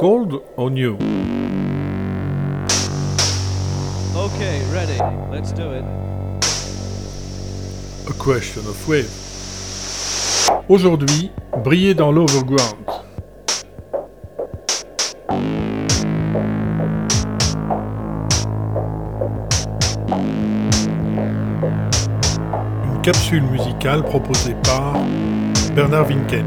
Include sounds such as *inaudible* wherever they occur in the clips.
Cold or new Okay, ready. Let's do it. A question of wave. Aujourd'hui, briller dans l'overground. Une capsule musicale proposée par Bernard Winken.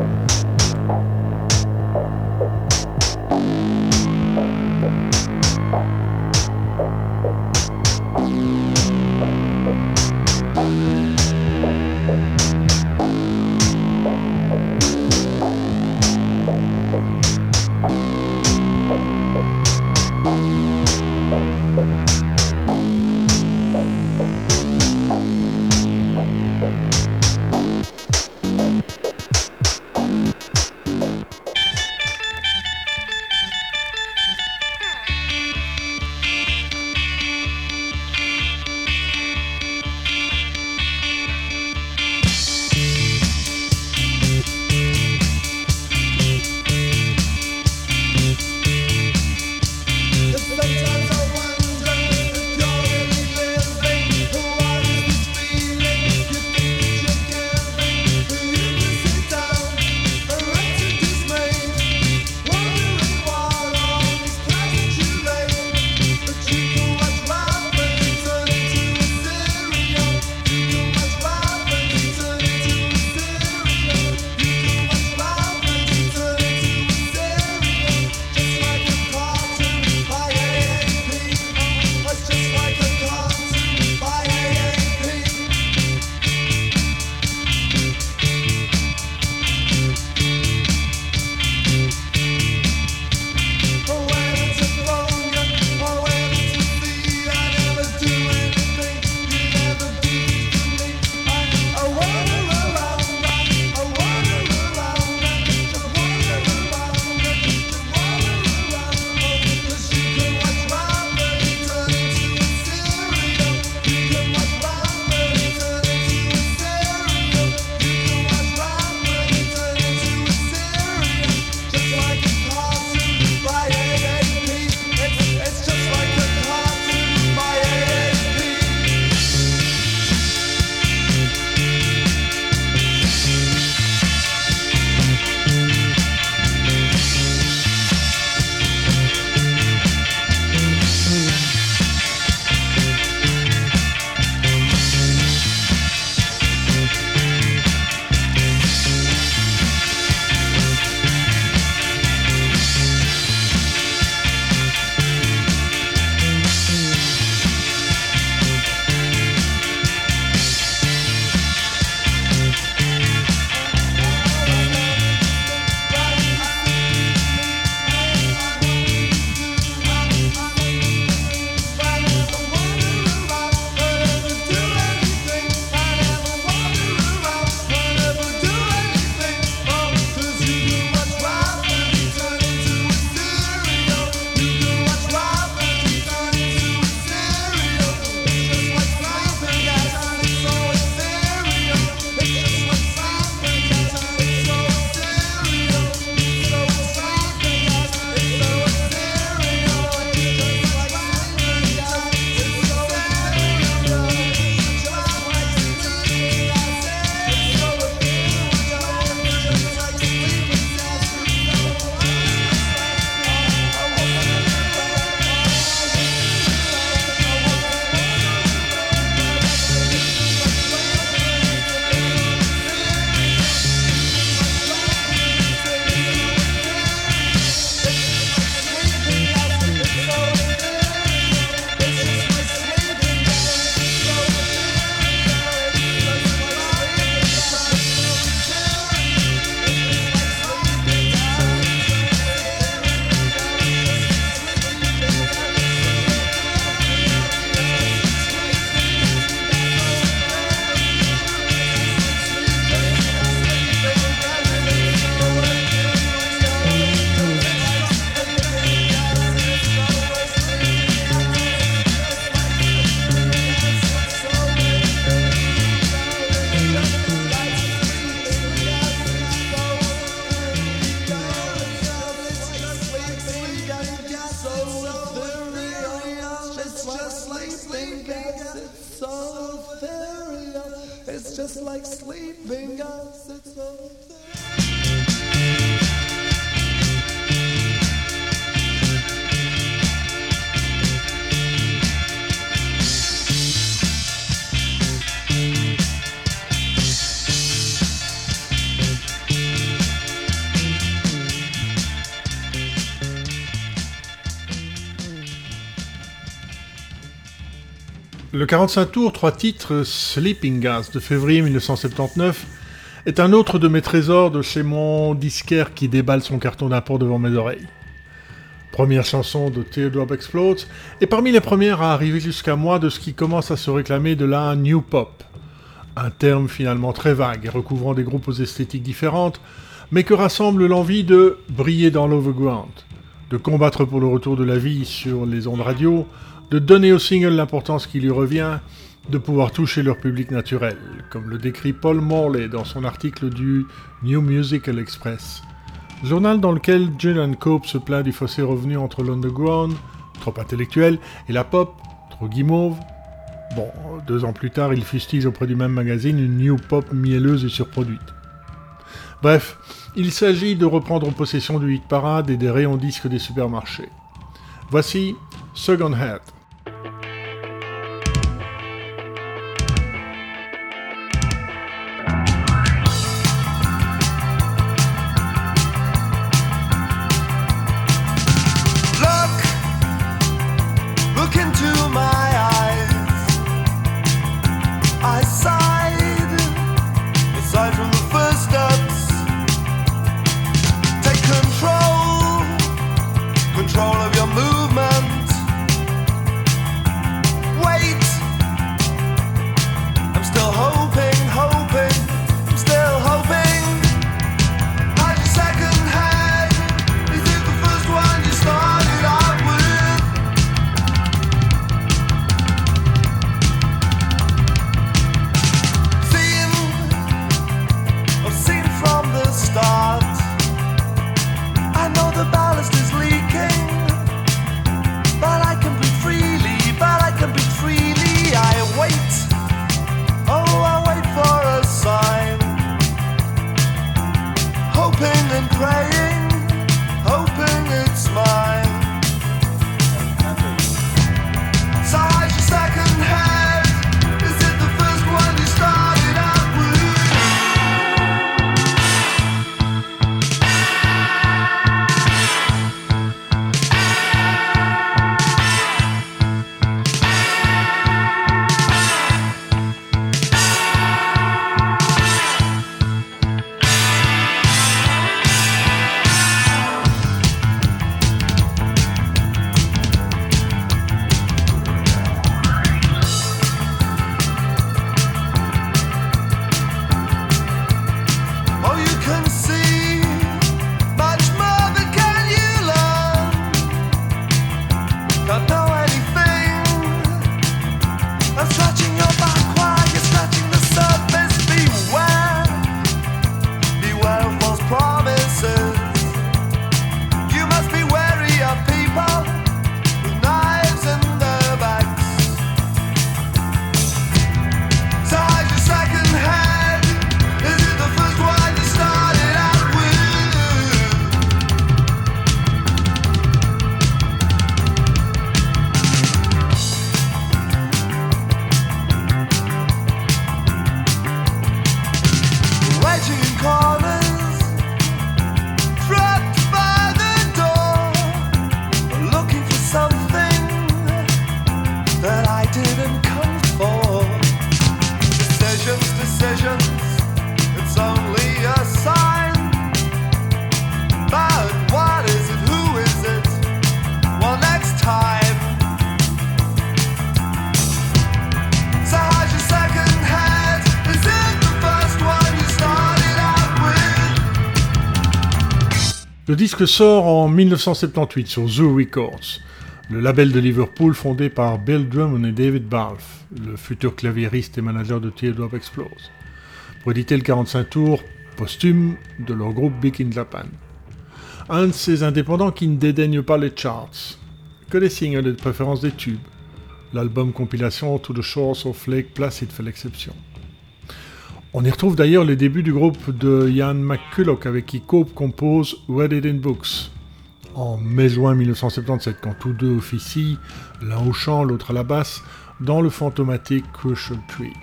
Le 45 tours, trois titres, Sleeping Gas de février 1979, est un autre de mes trésors de chez mon disquaire qui déballe son carton d'import devant mes oreilles. Première chanson de Teardrop Explodes, et parmi les premières à arriver jusqu'à moi de ce qui commence à se réclamer de la New Pop. Un terme finalement très vague et recouvrant des groupes aux esthétiques différentes, mais que rassemble l'envie de briller dans l'overground, de combattre pour le retour de la vie sur les ondes radio, de donner au single l'importance qui lui revient, de pouvoir toucher leur public naturel, comme le décrit Paul Morley dans son article du New Musical Express, journal dans lequel Julian Cope se plaint du fossé revenu entre l'underground, trop intellectuel, et la pop, trop guimauve. Bon, deux ans plus tard, il fustige auprès du même magazine une new pop mielleuse et surproduite. Bref, il s'agit de reprendre possession du hit parade et des rayons disques des supermarchés. Voici Second Head. Le disque sort en 1978 sur Zoo Records, le label de Liverpool fondé par Bill Drummond et David Balfe, le futur claviériste et manager de Teardrop Explose, pour éditer le 45 tours posthume de leur groupe Big in Japan. Un de ces indépendants qui ne dédaignent pas les charts, que les singles et de préférence des tubes. L'album compilation To the Shores of Lake Placid fait l'exception. On y retrouve d'ailleurs les débuts du groupe de Ian McCulloch avec qui Cope compose It in Books. En mai-juin 1977, quand tous deux officient, l'un au chant, l'autre à la basse, dans le fantomatique Crucial Tree.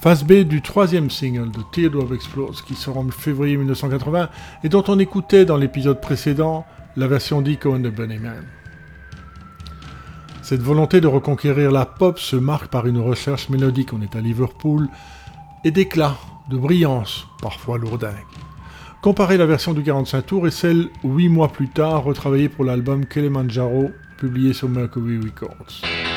Phase B du troisième single de Teardrop Explodes qui sort en février 1980 et dont on écoutait dans l'épisode précédent la version d'Ico and the Bunnyman. Cette volonté de reconquérir la pop se marque par une recherche mélodique, on est à Liverpool, et d'éclat, de brillance, parfois lourdingue. Comparez la version du 45 tours et celle 8 mois plus tard retravaillée pour l'album Kilimanjaro, publié sur Mercury Records.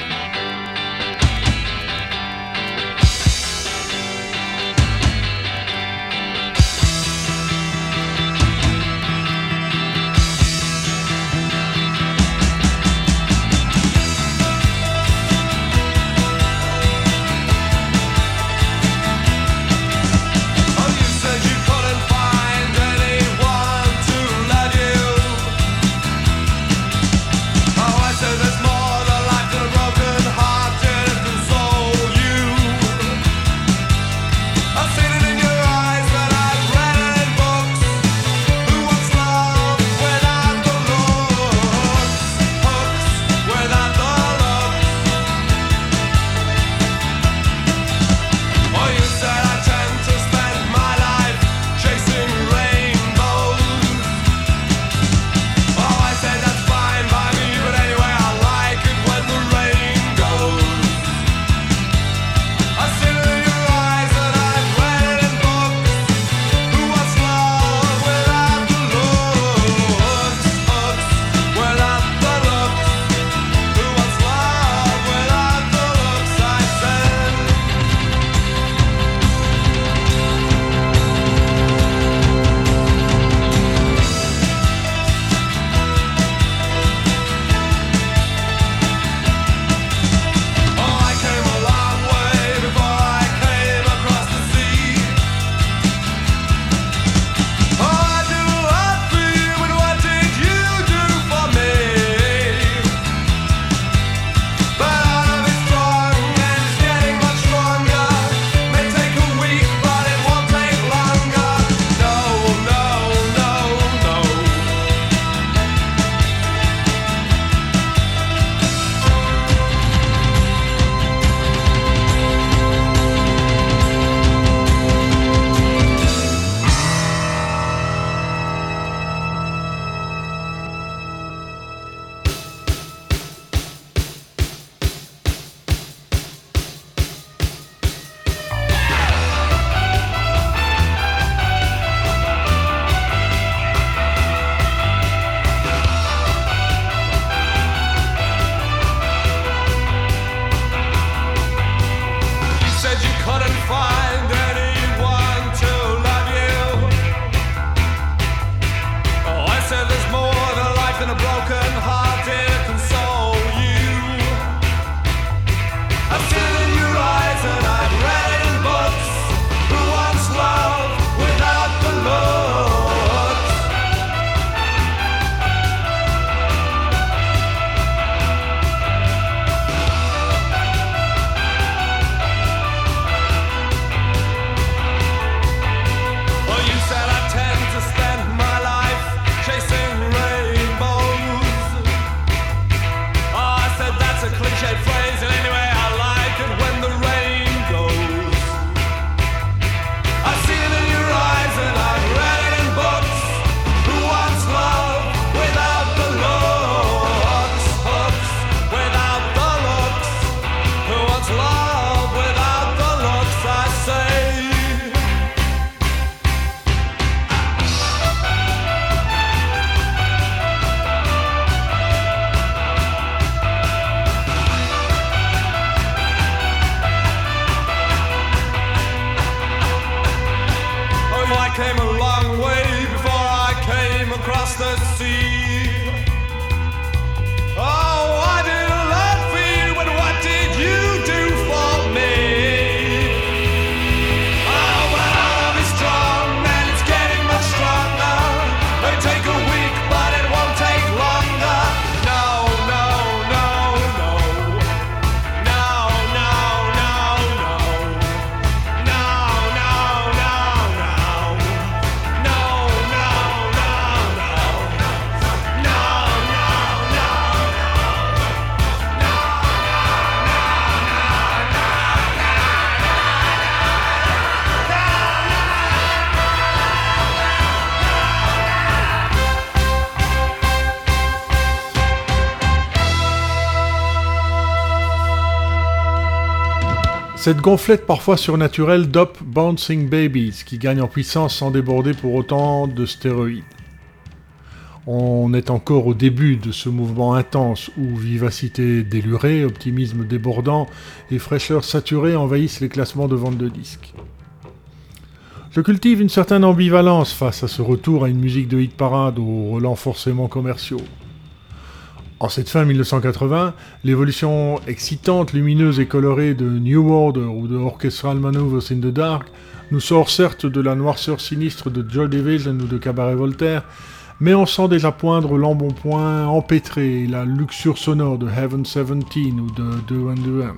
Cette gonflette parfois surnaturelle dope Bouncing Babies, qui gagne en puissance sans déborder pour autant de stéroïdes. On est encore au début de ce mouvement intense où vivacité délurée, optimisme débordant et fraîcheur saturée envahissent les classements de vente de disques. Je cultive une certaine ambivalence face à ce retour à une musique de hit parade aux relents forcément commerciaux. En cette fin 1980, l'évolution excitante, lumineuse et colorée de New Order ou de Orchestral Maneuvers in the Dark nous sort certes de la noirceur sinistre de Joy Division ou de Cabaret Voltaire, mais on sent déjà poindre l'embonpoint empêtré et la luxure sonore de Heaven 17 ou de Duran Duran.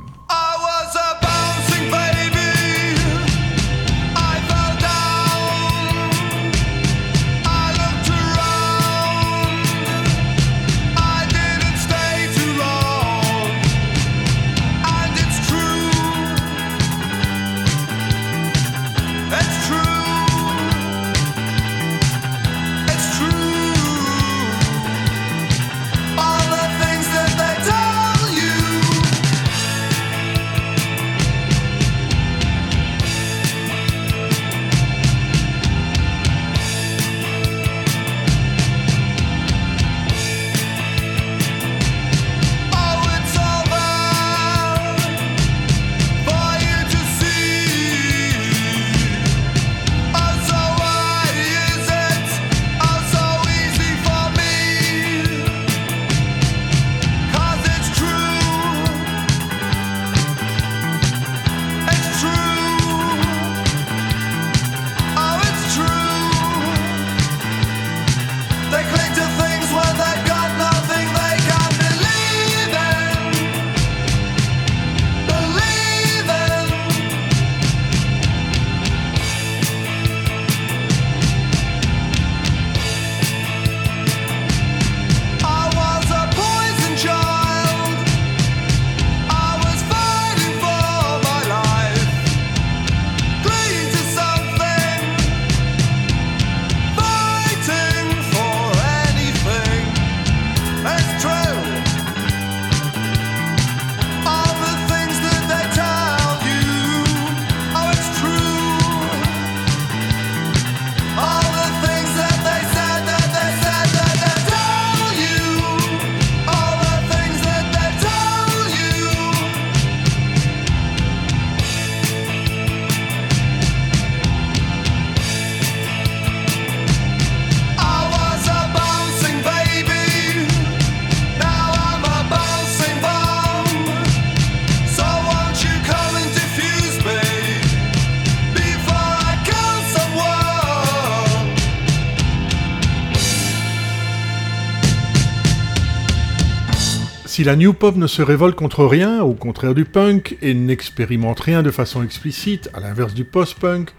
Si la New Pop ne se révolte contre rien, au contraire du punk, et n'expérimente rien de façon explicite, à l'inverse du post-punk,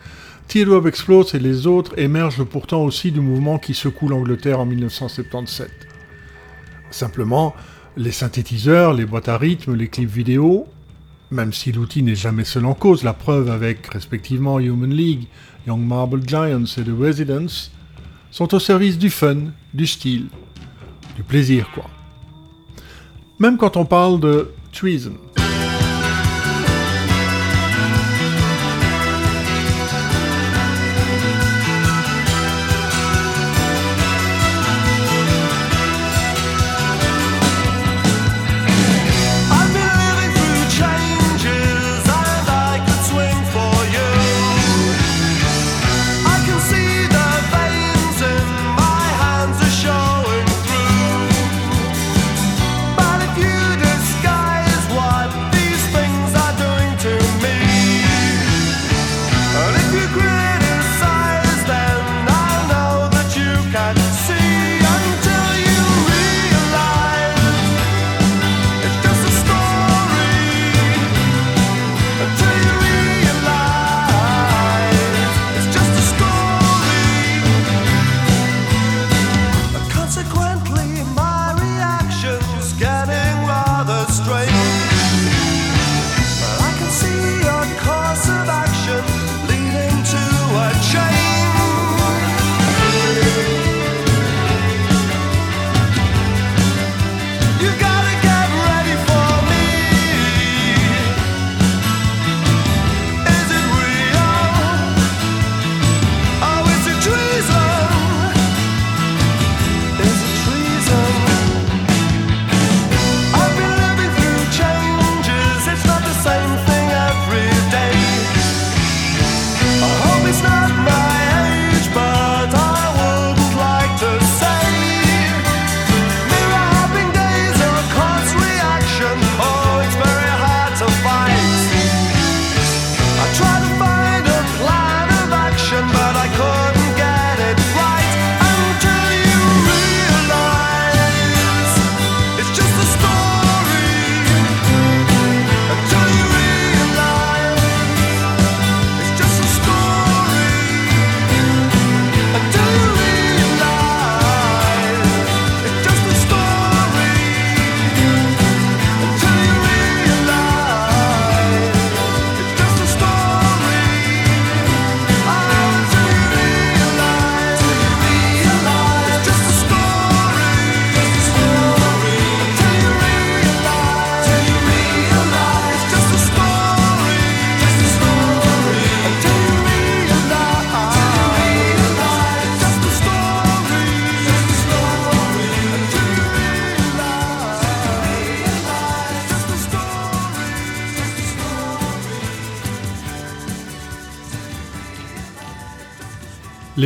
Teardrop Explodes et les autres émergent pourtant aussi du mouvement qui secoue l'Angleterre en 1977. Simplement, les synthétiseurs, les boîtes à rythme, les clips vidéo, même si l'outil n'est jamais seul en cause, la preuve avec respectivement Human League, Young Marble Giants et The Residents, sont au service du fun, du style, du plaisir quoi. Même quand on parle de treason.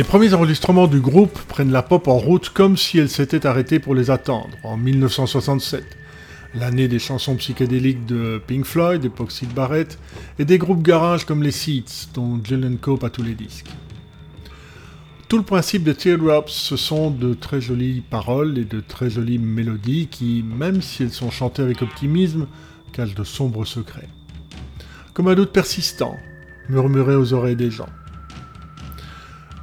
Premiers enregistrements du groupe prennent la pop en route comme si elle s'était arrêtée pour les attendre, en 1967, l'année des chansons psychédéliques de Pink Floyd, Epoxy Barrett, et des groupes garage comme les Seeds, dont Julian Cope a tous les disques. Tout le principe de Teardrops, ce sont de très jolies paroles et de très jolies mélodies qui, même si elles sont chantées avec optimisme, cachent de sombres secrets. Comme un doute persistant, murmuré aux oreilles des gens.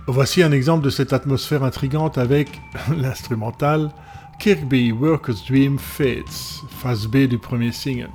Voici un exemple de cette atmosphère intrigante avec *laughs* l'instrumental Kirkby Workers Dream Fades, phase B du premier single.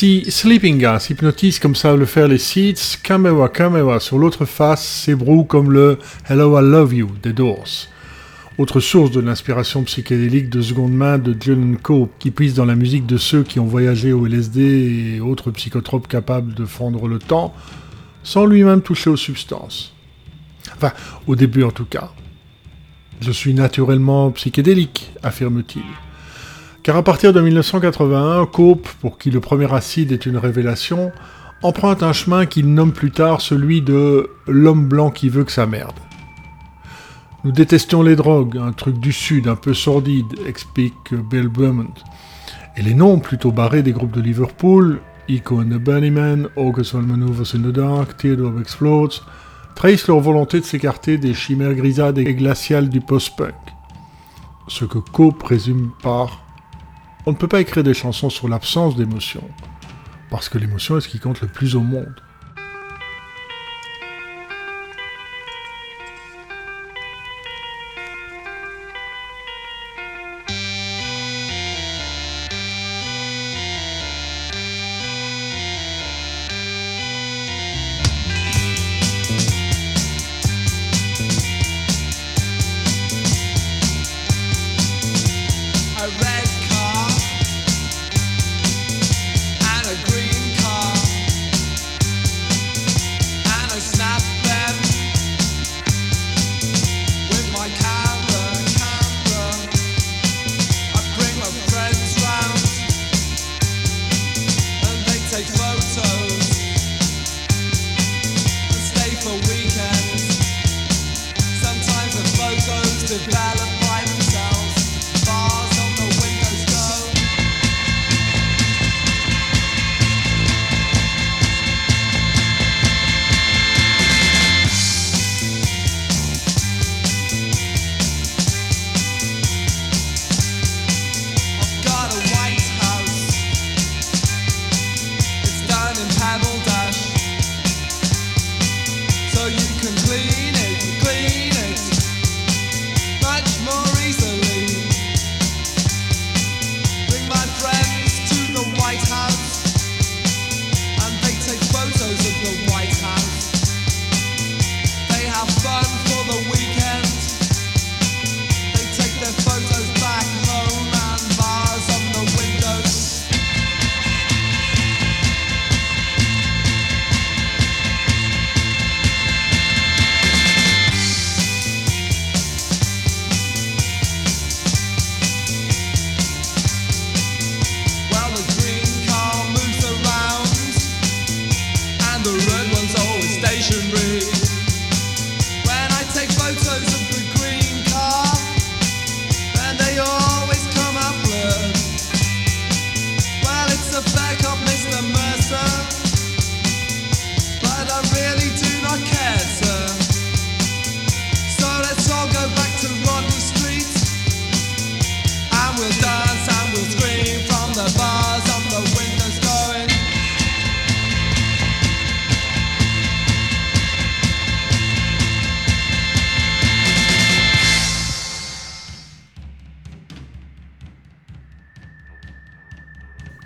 Si Sleeping Gas hypnotise comme savent le faire les Seeds, Kamewa Kamewa sur l'autre face s'ébroue comme le Hello I Love You des Doors. Autre source de l'inspiration psychédélique de seconde main de John Cope, qui puise dans la musique de ceux qui ont voyagé au LSD et autres psychotropes capables de fondre le temps, sans lui-même toucher aux substances. Enfin, au début en tout cas. Je suis naturellement psychédélique, affirme-t-il. Car à partir de 1981, Cope, pour qui le premier acide est une révélation, emprunte un chemin qu'il nomme plus tard celui de l'homme blanc qui veut que ça merde. Nous détestions les drogues, un truc du sud, un peu sordide, explique Bill Beaumont. Et les noms plutôt barrés des groupes de Liverpool, Echo and the Bunnymen, August Maneuvers in the Dark, Theodore Explodes, trahissent leur volonté de s'écarter des chimères grisades et glaciales du post-punk. Ce que Cope résume par on ne peut pas écrire des chansons sur l'absence d'émotion, parce que l'émotion est ce qui compte le plus au monde.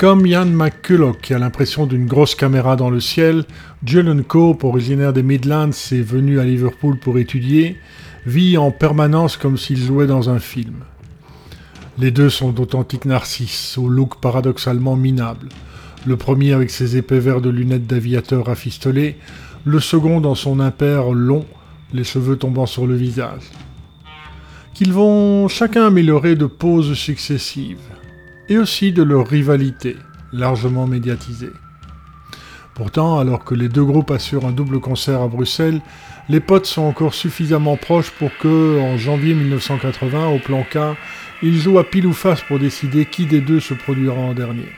Comme Ian McCulloch qui a l'impression d'une grosse caméra dans le ciel, Julian Cope, originaire des Midlands et venu à Liverpool pour étudier, vit en permanence comme s'il jouait dans un film. Les deux sont d'authentiques narcisses, au look paradoxalement minable. Le premier avec ses épais verts de lunettes d'aviateur rafistolées, le second dans son impair long, les cheveux tombant sur le visage. Qu'ils vont chacun améliorer de poses successives, et aussi de leur rivalité, largement médiatisée. Pourtant, alors que les deux groupes assurent un double concert à Bruxelles, les potes sont encore suffisamment proches pour que, en janvier 1980, au plan K, ils jouent à pile ou face pour décider qui des deux se produira en dernier.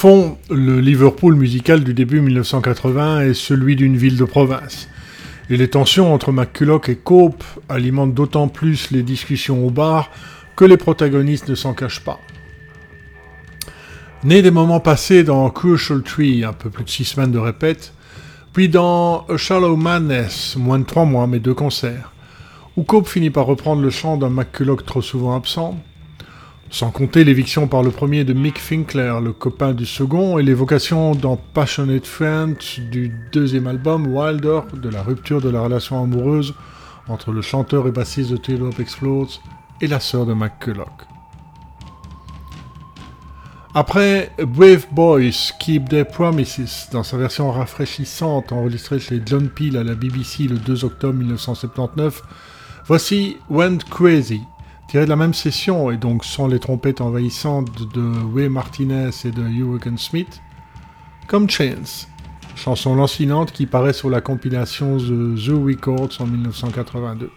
Fond, le Liverpool musical du début 1980 est celui d'une ville de province. Et les tensions entre McCulloch et Cope alimentent d'autant plus les discussions au bar que les protagonistes ne s'en cachent pas. Né des moments passés dans Crucial Tree, un peu plus de six semaines de répète, puis dans A Shallow moins de trois mois mais deux concerts, où Cope finit par reprendre le chant d'un McCulloch trop souvent absent, sans compter l'éviction par le premier de Mick Finkler, le copain du second, et l'évocation dans Passionate Friends du deuxième album Wilder de la rupture de la relation amoureuse entre le chanteur et bassiste de Taylor Explodes et la sœur de McCulloch. Après Brave Boys Keep Their Promises, dans sa version rafraîchissante enregistrée chez John Peel à la BBC le 2 octobre 1979, voici Went Crazy, Tiré de la même session et donc sans les trompettes envahissantes de Way Martinez et de Hurricane Smith, comme Chance, chanson lancinante qui paraît sur la compilation The Zoo Records en 1982.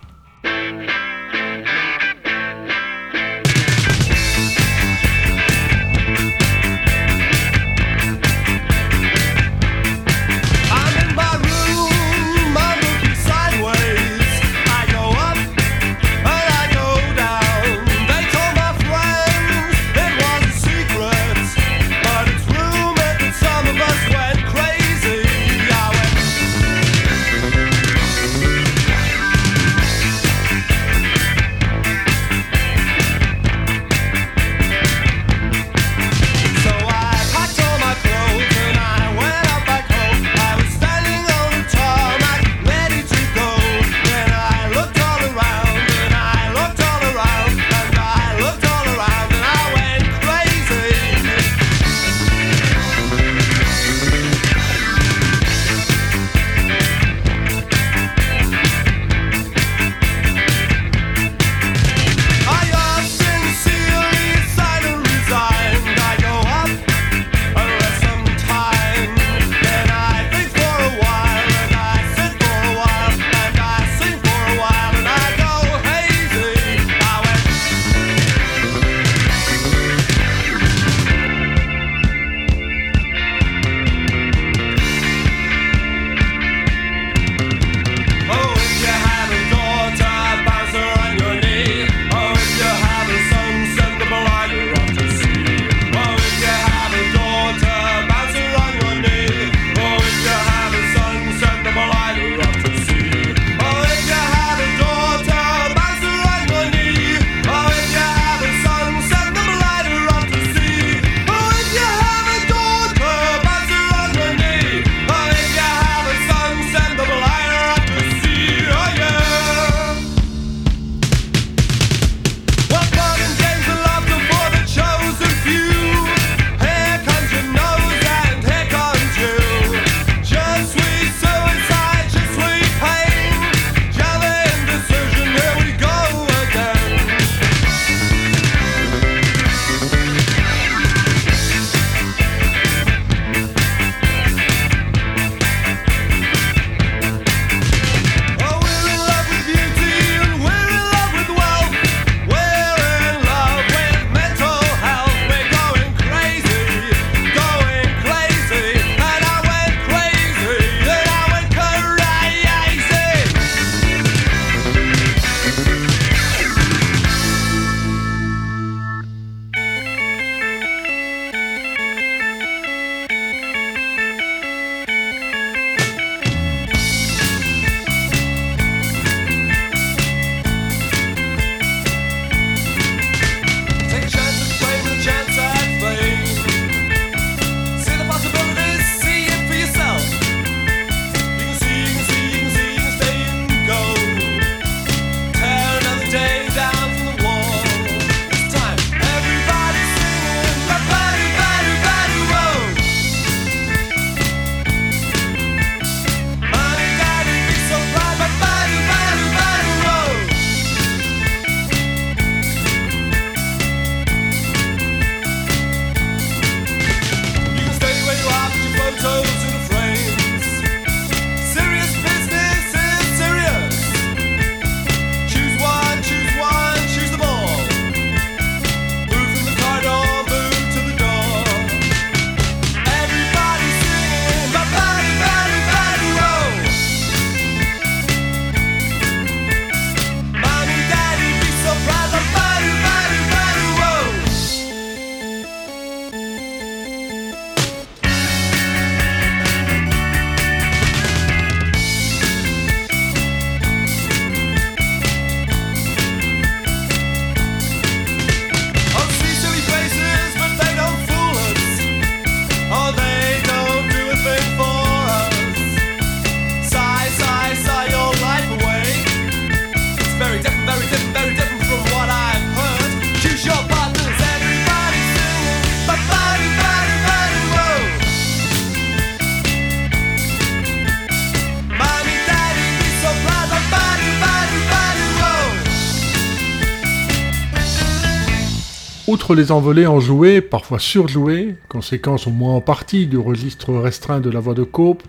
Outre les envolées enjouées, parfois surjouées, conséquence au moins en partie du registre restreint de la voix de Cope,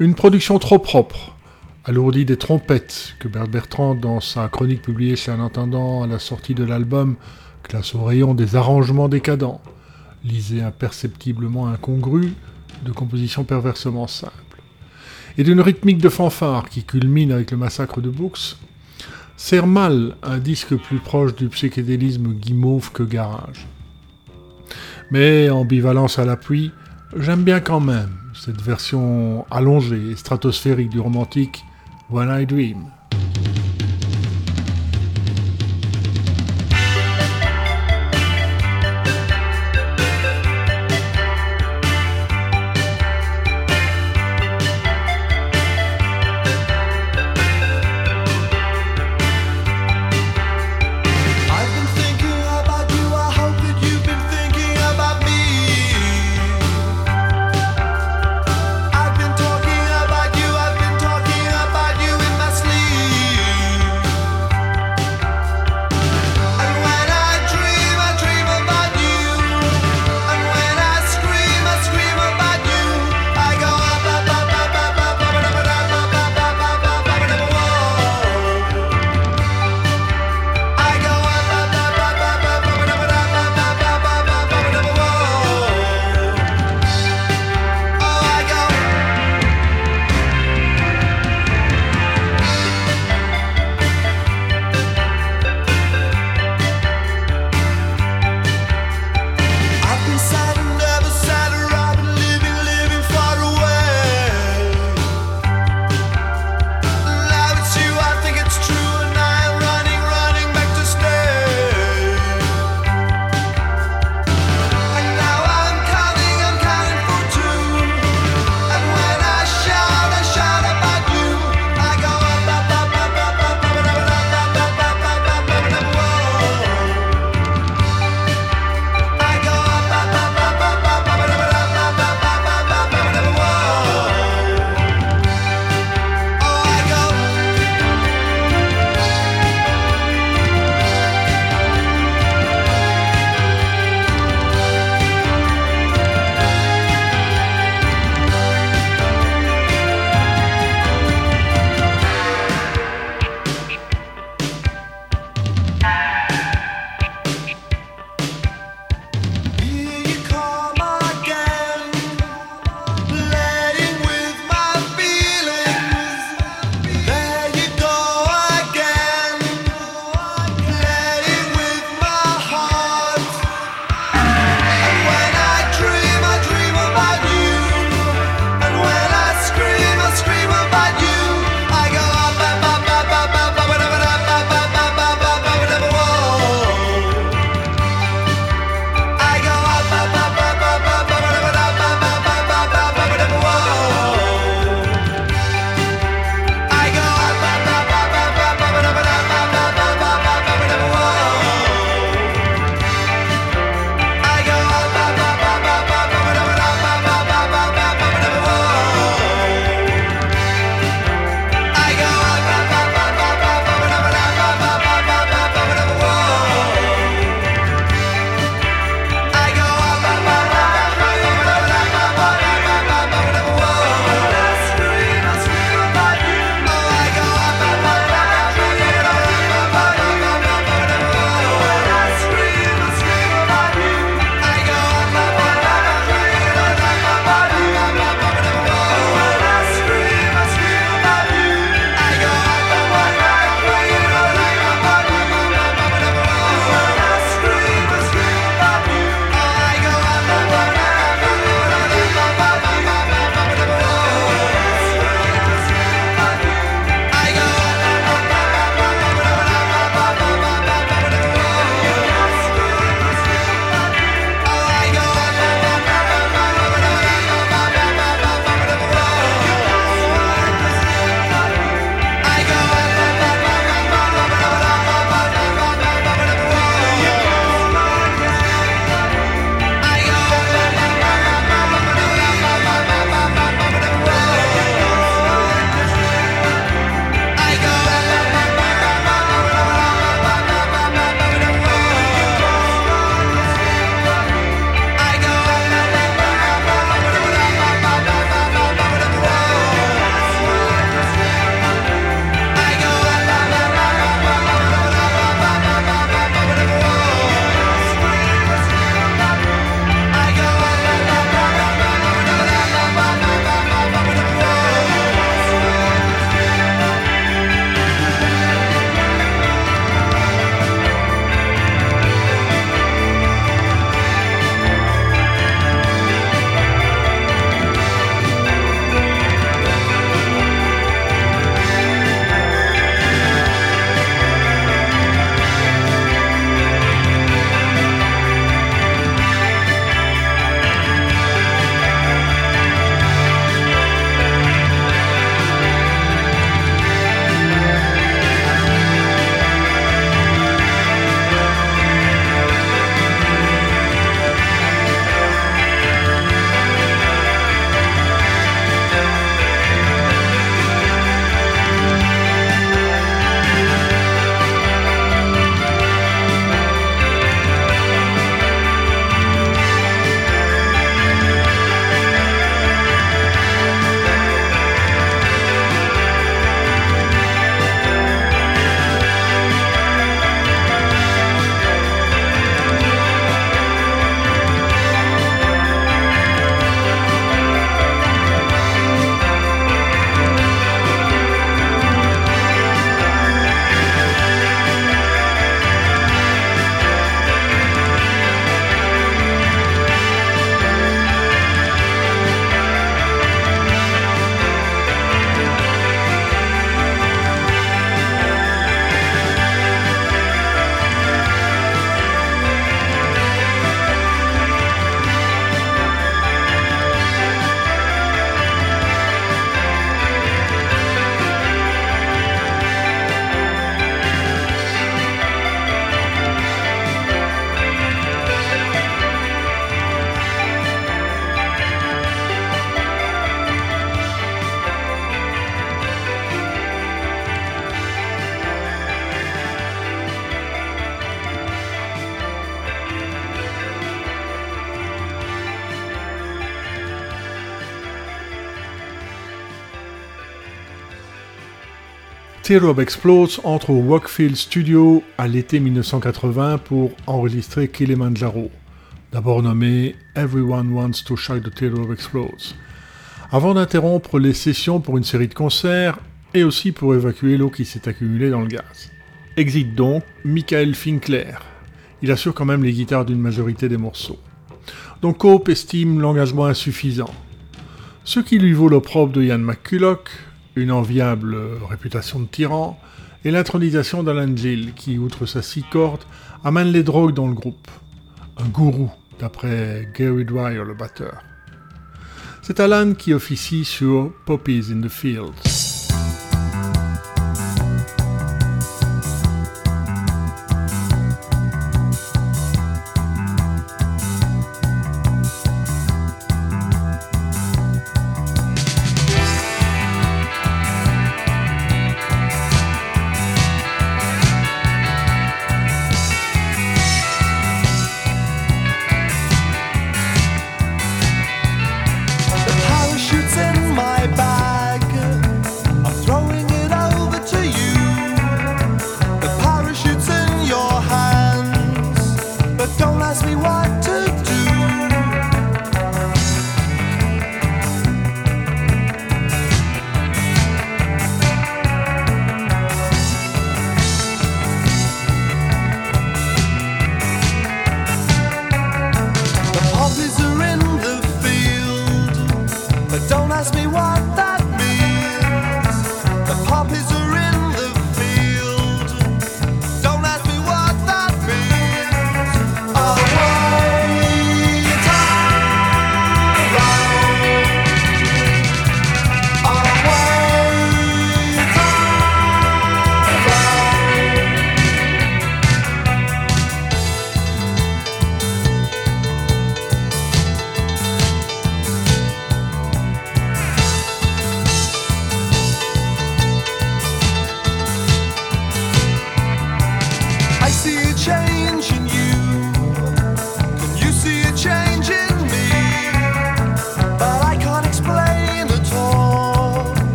une production trop propre, alourdie des trompettes, que Bert Bertrand, dans sa chronique publiée chez un intendant à la sortie de l'album, classe au rayon des arrangements décadents, lisait imperceptiblement incongru, de composition perversement simple, et d'une rythmique de fanfare qui culmine avec le massacre de Books, sert mal un disque plus proche du psychédélisme guimauve que garage. Mais ambivalence à l'appui, j'aime bien quand même cette version allongée et stratosphérique du romantique When I Dream. T-Rob Explodes entre au Rockfield Studio à l'été 1980 pour enregistrer Kilimanjaro, d'abord nommé Everyone Wants to Shout the T-Rob Explodes, avant d'interrompre les sessions pour une série de concerts et aussi pour évacuer l'eau qui s'est accumulée dans le gaz. Exit donc Michael Finkler. Il assure quand même les guitares d'une majorité des morceaux. Donc Cope estime l'engagement insuffisant. Ce qui lui vaut l'opprobre de Ian McCulloch, une enviable réputation de tyran, et l'intronisation d'Alan Gill, qui, outre sa six cordes, amène les drogues dans le groupe. Un gourou, d'après Gary Dwyer, le batteur. C'est Alan qui officie sur Poppies in the Fields.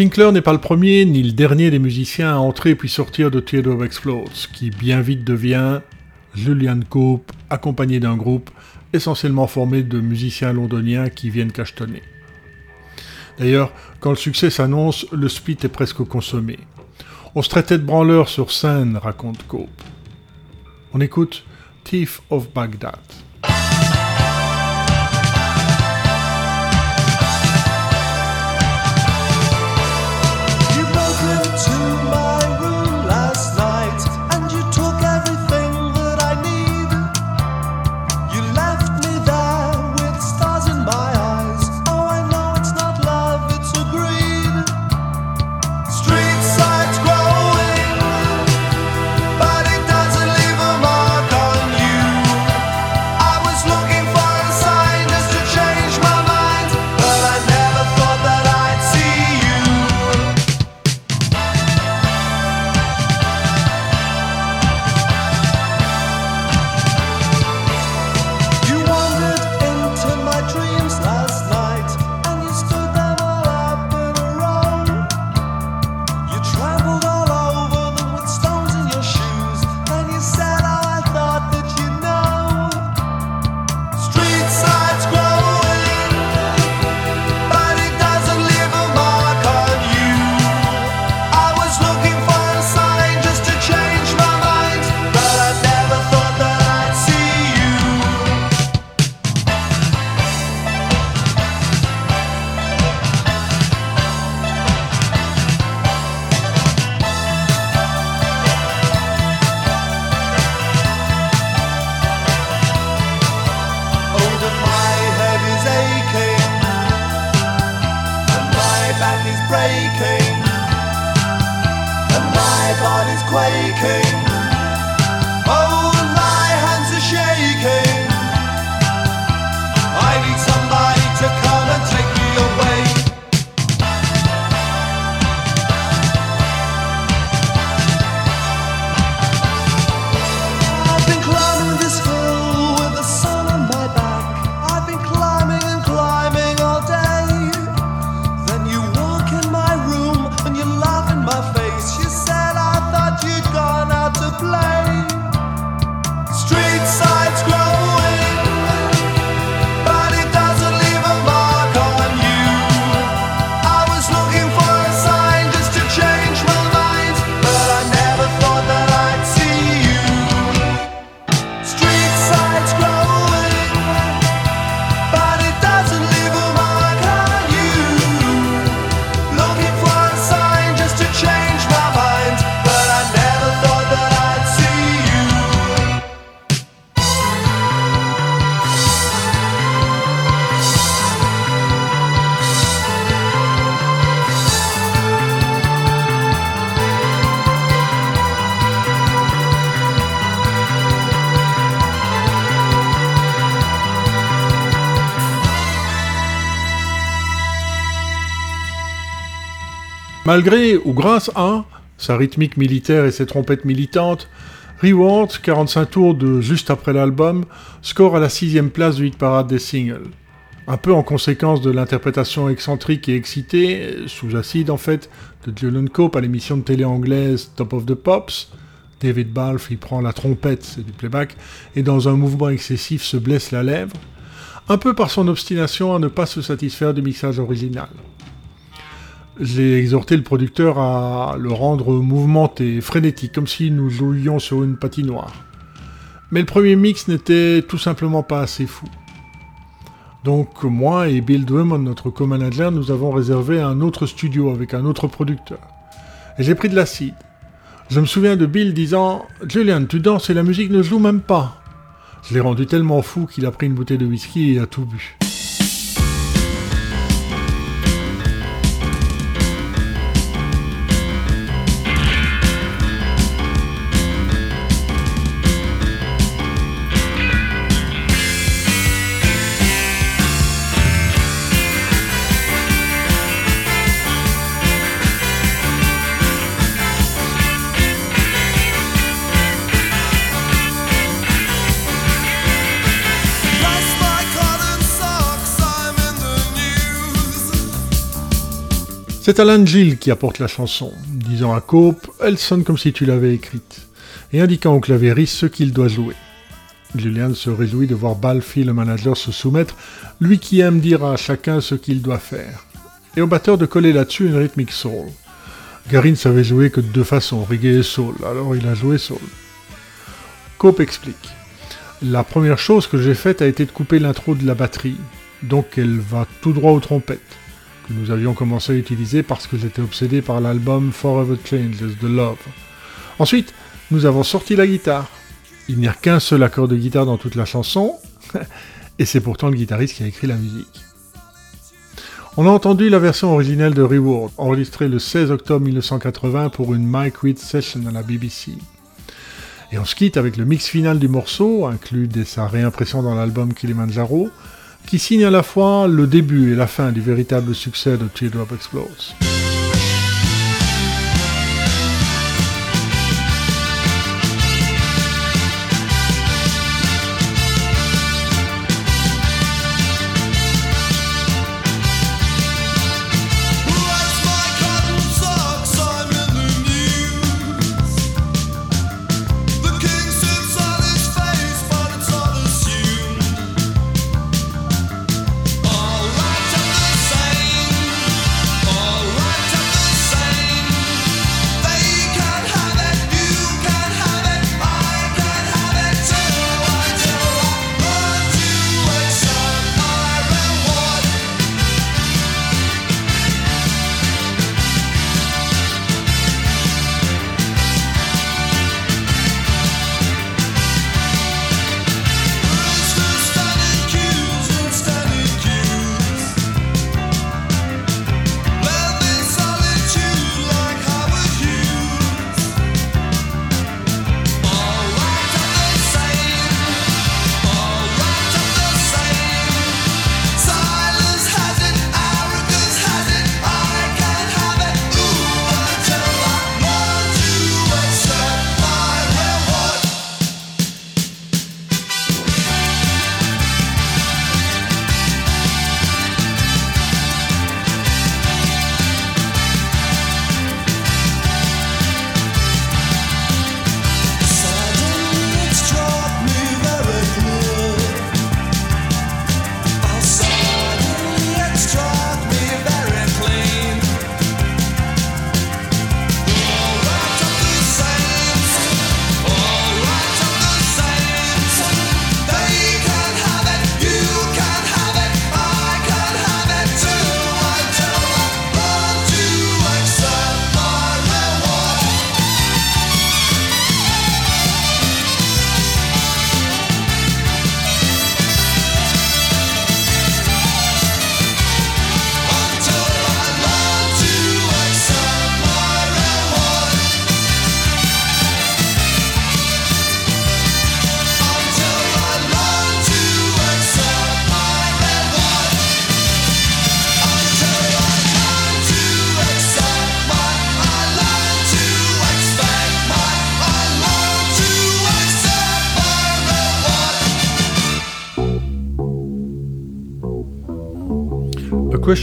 Finkler n'est pas le premier ni le dernier des musiciens à entrer puis sortir de Theodore Explodes, qui bien vite devient Julian Cope, accompagné d'un groupe essentiellement formé de musiciens londoniens qui viennent cachetonner. D'ailleurs, quand le succès s'annonce, le split est presque consommé. On se traitait de branleurs sur scène, raconte Cope. On écoute Thief of Baghdad. Malgré ou grâce à sa rythmique militaire et ses trompettes militantes, Reward, 45 tours de juste après l'album, score à la sixième place du hit parade des singles. Un peu en conséquence de l'interprétation excentrique et excitée, sous acide en fait, de Julian Cope à l'émission de télé anglaise Top of the Pops. David Balfe y prend la trompette, c'est du playback, et dans un mouvement excessif se blesse la lèvre, un peu par son obstination à ne pas se satisfaire du mixage original. J'ai exhorté le producteur à le rendre mouvementé, frénétique, comme si nous jouions sur une patinoire. Mais le premier mix n'était tout simplement pas assez fou. Donc moi et Bill Drummond, notre co-manager, nous avons réservé un autre studio avec un autre producteur. Et j'ai pris de l'acide. Je me souviens de Bill disant Julian, tu danses et la musique ne joue même pas. Je l'ai rendu tellement fou qu'il a pris une bouteille de whisky et a tout bu. C'est Alan Gill qui apporte la chanson, disant à Cope Elle sonne comme si tu l'avais écrite, et indiquant au clavieriste ce qu'il doit jouer. Julian se réjouit de voir Balfi, le manager, se soumettre, lui qui aime dire à chacun ce qu'il doit faire, et au batteur de coller là-dessus une rythmique soul. Gary ne savait jouer que de deux façons, reggae et soul, alors il a joué soul. Cope explique. La première chose que j'ai faite a été de couper l'intro de la batterie, donc elle va tout droit aux trompettes que nous avions commencé à utiliser parce que j'étais obsédé par l'album Forever Changes de Love. Ensuite, nous avons sorti la guitare. Il n'y a qu'un seul accord de guitare dans toute la chanson, *laughs* et c'est pourtant le guitariste qui a écrit la musique. On a entendu la version originale de Reward, enregistrée le 16 octobre 1980 pour une Mike Reed Session à la BBC. Et on se quitte avec le mix final du morceau, inclus dès sa réimpression dans l'album Kilimanjaro, qui signe à la fois le début et la fin du véritable succès de Teardrop Explodes.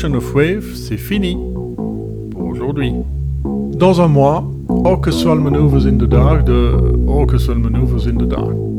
Of Wave, c'est fini pour aujourd'hui. Dans un mois, Orchestral Maneuvers in the Dark de Orchestral Maneuvers in the Dark.